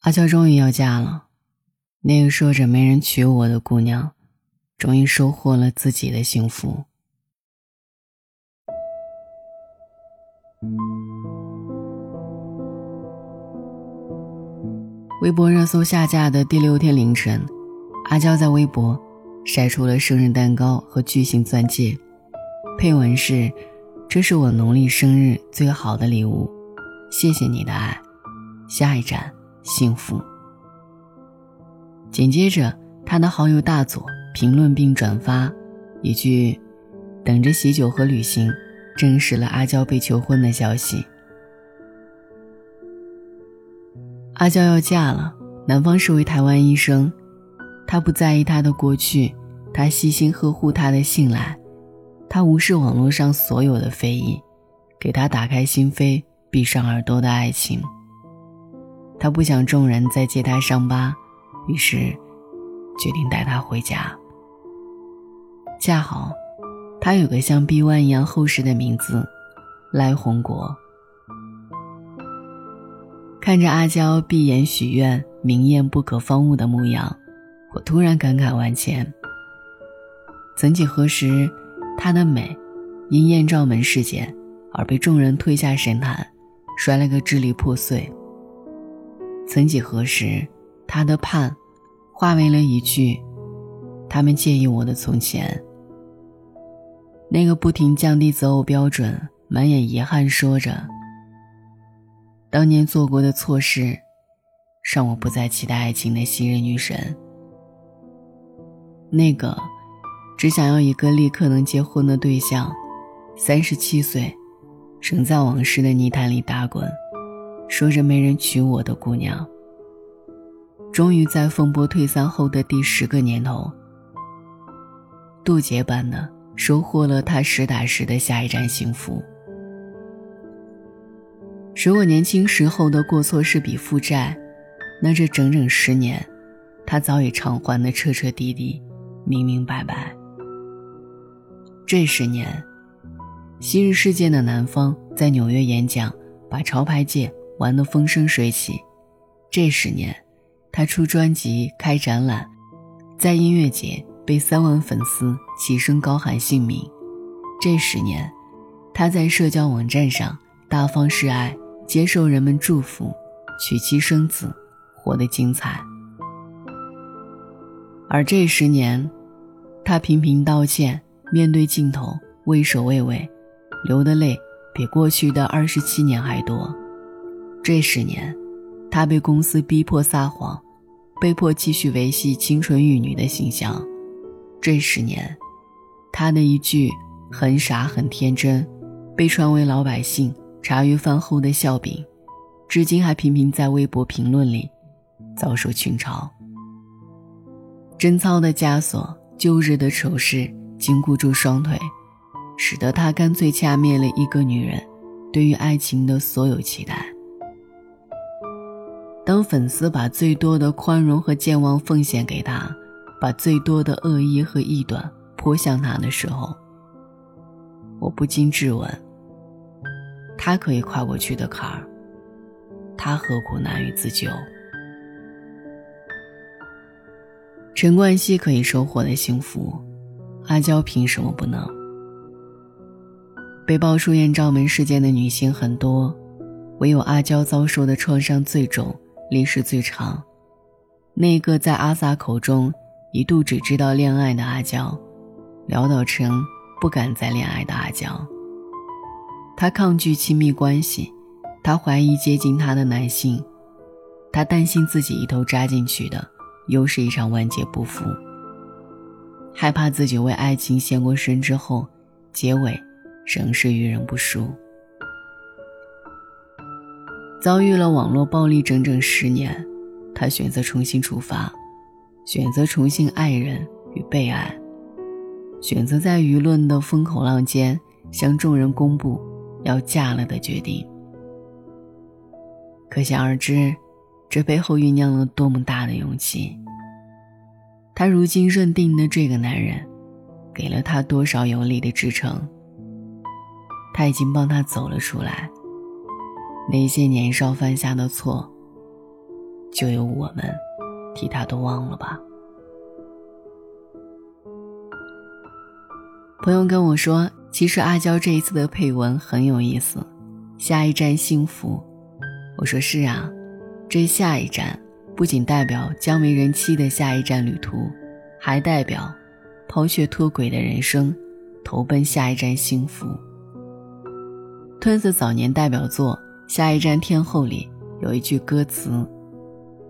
阿娇终于要嫁了，那个说着没人娶我的姑娘，终于收获了自己的幸福。微博热搜下架的第六天凌晨，阿娇在微博晒出了生日蛋糕和巨型钻戒，配文是：“这是我农历生日最好的礼物，谢谢你的爱。”下一站。幸福。紧接着，他的好友大佐评论并转发一句：“等着喜酒和旅行”，证实了阿娇被求婚的消息。阿娇要嫁了，男方是位台湾医生，他不在意她的过去，他细心呵护她的信赖，他无视网络上所有的非议，给她打开心扉、闭上耳朵的爱情。他不想众人再揭他伤疤，于是决定带他回家。恰好，他有个像臂弯一样厚实的名字——赖红国。看着阿娇闭眼许愿、明艳不可方物的模样，我突然感慨万千。曾几何时，她的美因艳照门事件而被众人推下神坛，摔了个支离破碎。曾几何时，他的盼，化为了一句：“他们介意我的从前。”那个不停降低择偶标准、满眼遗憾说着：“当年做过的错事，让我不再期待爱情的昔日女神。”那个只想要一个立刻能结婚的对象，三十七岁，仍在往事的泥潭里打滚。说着没人娶我的姑娘，终于在风波退散后的第十个年头，渡劫般的收获了他实打实的下一站幸福。如果年轻时候的过错是笔负债，那这整整十年，他早已偿还的彻彻底底、明明白白。这十年，昔日世界的南方在纽约演讲，把潮牌界。玩得风生水起，这十年，他出专辑、开展览，在音乐节被三万粉丝齐声高喊姓名。这十年，他在社交网站上大方示爱，接受人们祝福，娶妻生子，活得精彩。而这十年，他频频道歉，面对镜头畏首畏尾，流的泪比过去的二十七年还多。这十年，他被公司逼迫撒谎，被迫继续维系清纯玉女的形象。这十年，他的一句“很傻很天真”，被传为老百姓茶余饭后的笑柄，至今还频频在微博评论里遭受群嘲。贞操的枷锁，旧日的丑事，禁锢住双腿，使得他干脆掐灭了一个女人对于爱情的所有期待。当粉丝把最多的宽容和健忘奉献给他，把最多的恶意和臆断泼向他的时候，我不禁质问：他可以跨过去的坎儿，他何苦难于自救？陈冠希可以收获的幸福，阿娇凭什么不能？被爆出艳照门事件的女性很多，唯有阿娇遭受的创伤最重。历史最长，那个在阿 sa 口中一度只知道恋爱的阿娇，潦倒成不敢再恋爱的阿娇。她抗拒亲密关系，她怀疑接近她的男性，她担心自己一头扎进去的又是一场万劫不复，害怕自己为爱情献过身之后，结尾仍是遇人不淑。遭遇了网络暴力整整十年，他选择重新出发，选择重新爱人与被爱，选择在舆论的风口浪尖向众人公布要嫁了的决定。可想而知，这背后酝酿了多么大的勇气。他如今认定的这个男人，给了他多少有力的支撑？他已经帮他走了出来。那些年少犯下的错，就由我们替他都忘了吧。朋友跟我说，其实阿娇这一次的配文很有意思，下一站幸福。我说是啊，这下一站不仅代表姜为人妻的下一站旅途，还代表抛却脱轨的人生，投奔下一站幸福。吞子早年代表作《下一站天后》里有一句歌词。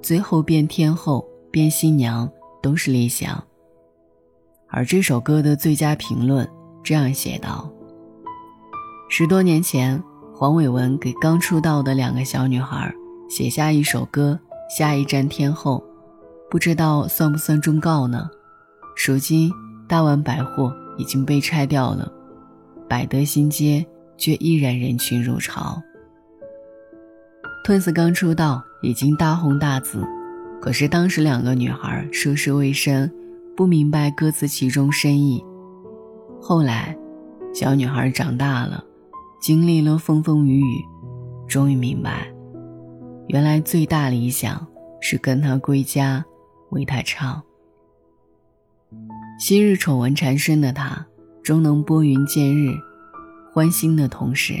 最后变天后变新娘都是理想。而这首歌的最佳评论这样写道：十多年前，黄伟文给刚出道的两个小女孩写下一首歌《下一站天后》，不知道算不算忠告呢？如今大万百货已经被拆掉了，百德新街却依然人群如潮。Twins 刚出道已经大红大紫，可是当时两个女孩涉世未深，不明白歌词其中深意。后来，小女孩长大了，经历了风风雨雨，终于明白，原来最大理想是跟他归家，为他唱。昔日丑闻缠身的他，终能拨云见日，欢欣的同时。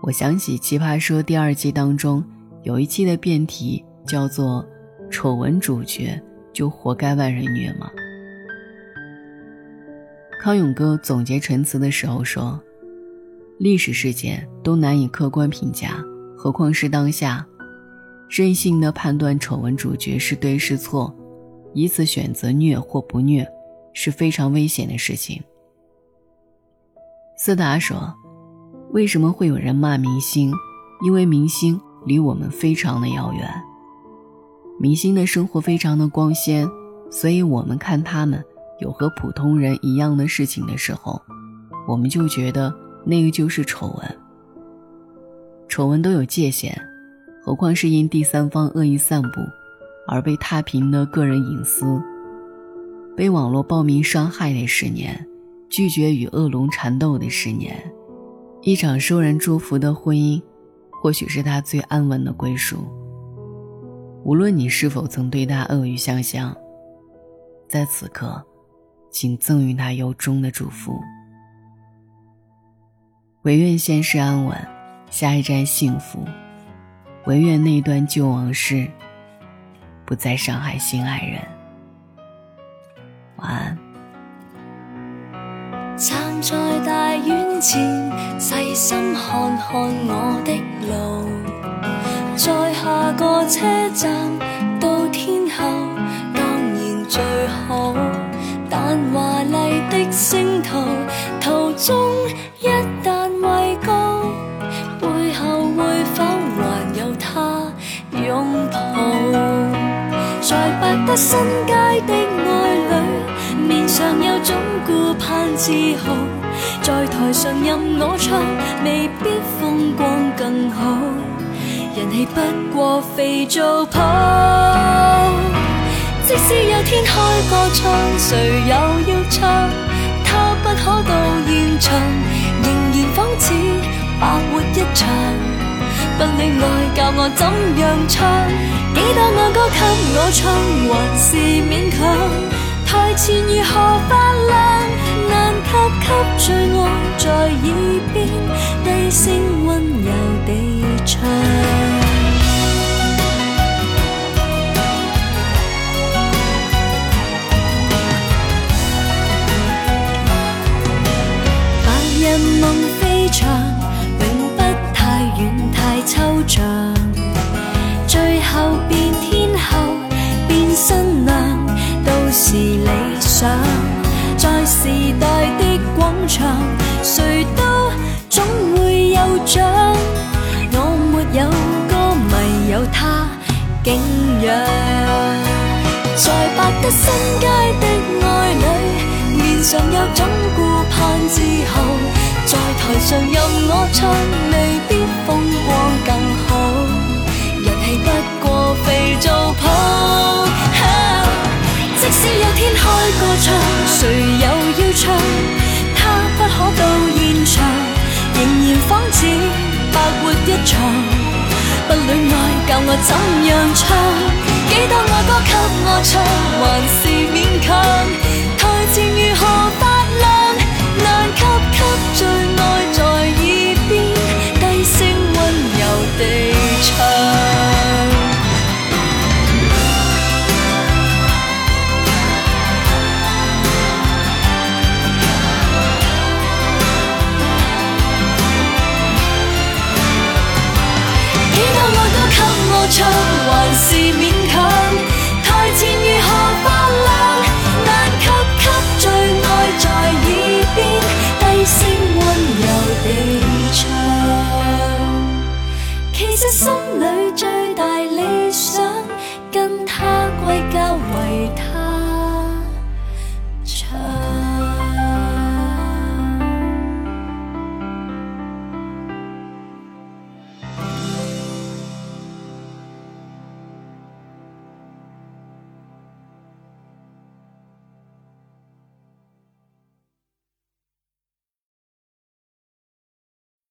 我想起《奇葩说》第二季当中有一期的辩题叫做“丑闻主角就活该万人虐吗？”康永哥总结陈词的时候说：“历史事件都难以客观评价，何况是当下，任性的判断丑闻主角是对是错，以此选择虐或不虐，是非常危险的事情。”斯达说。为什么会有人骂明星？因为明星离我们非常的遥远，明星的生活非常的光鲜，所以我们看他们有和普通人一样的事情的时候，我们就觉得那个就是丑闻。丑闻都有界限，何况是因第三方恶意散布而被踏平的个人隐私，被网络暴民伤害的十年，拒绝与恶龙缠斗的十年。一场受人祝福的婚姻，或许是他最安稳的归属。无论你是否曾对他恶语相向，在此刻，请赠予他由衷的祝福。唯愿现世安稳，下一站幸福。唯愿那段旧往事，不再伤害心爱人。晚安。前，细心看看我的路，在下个车站到天后，当然最好。但华丽的星途途中一旦畏高，背后会否还有他拥抱？在百德新街的爱侣，面上有种。盼自豪，在台上任我唱，未必风光更好。人气不过肥皂泡。即使有天开个唱，谁又要唱？他不可到现场，仍然仿似白活一场。不恋爱教我怎样唱？几多爱歌给我唱，还是勉强。台前如何发亮？他给最爱在耳边低声温柔地唱。新街的爱侣，面上有种顾盼自豪。在台上任我唱，未必风光更好。人气不过肥皂泡。即使有天开个唱，谁又要唱？他不可到现场，仍然仿似白活一场。不恋爱，教我怎样唱？几多爱歌给我唱还是勉强台前如何发亮难及给最爱在耳边低声温柔地唱几多爱歌给我唱还是勉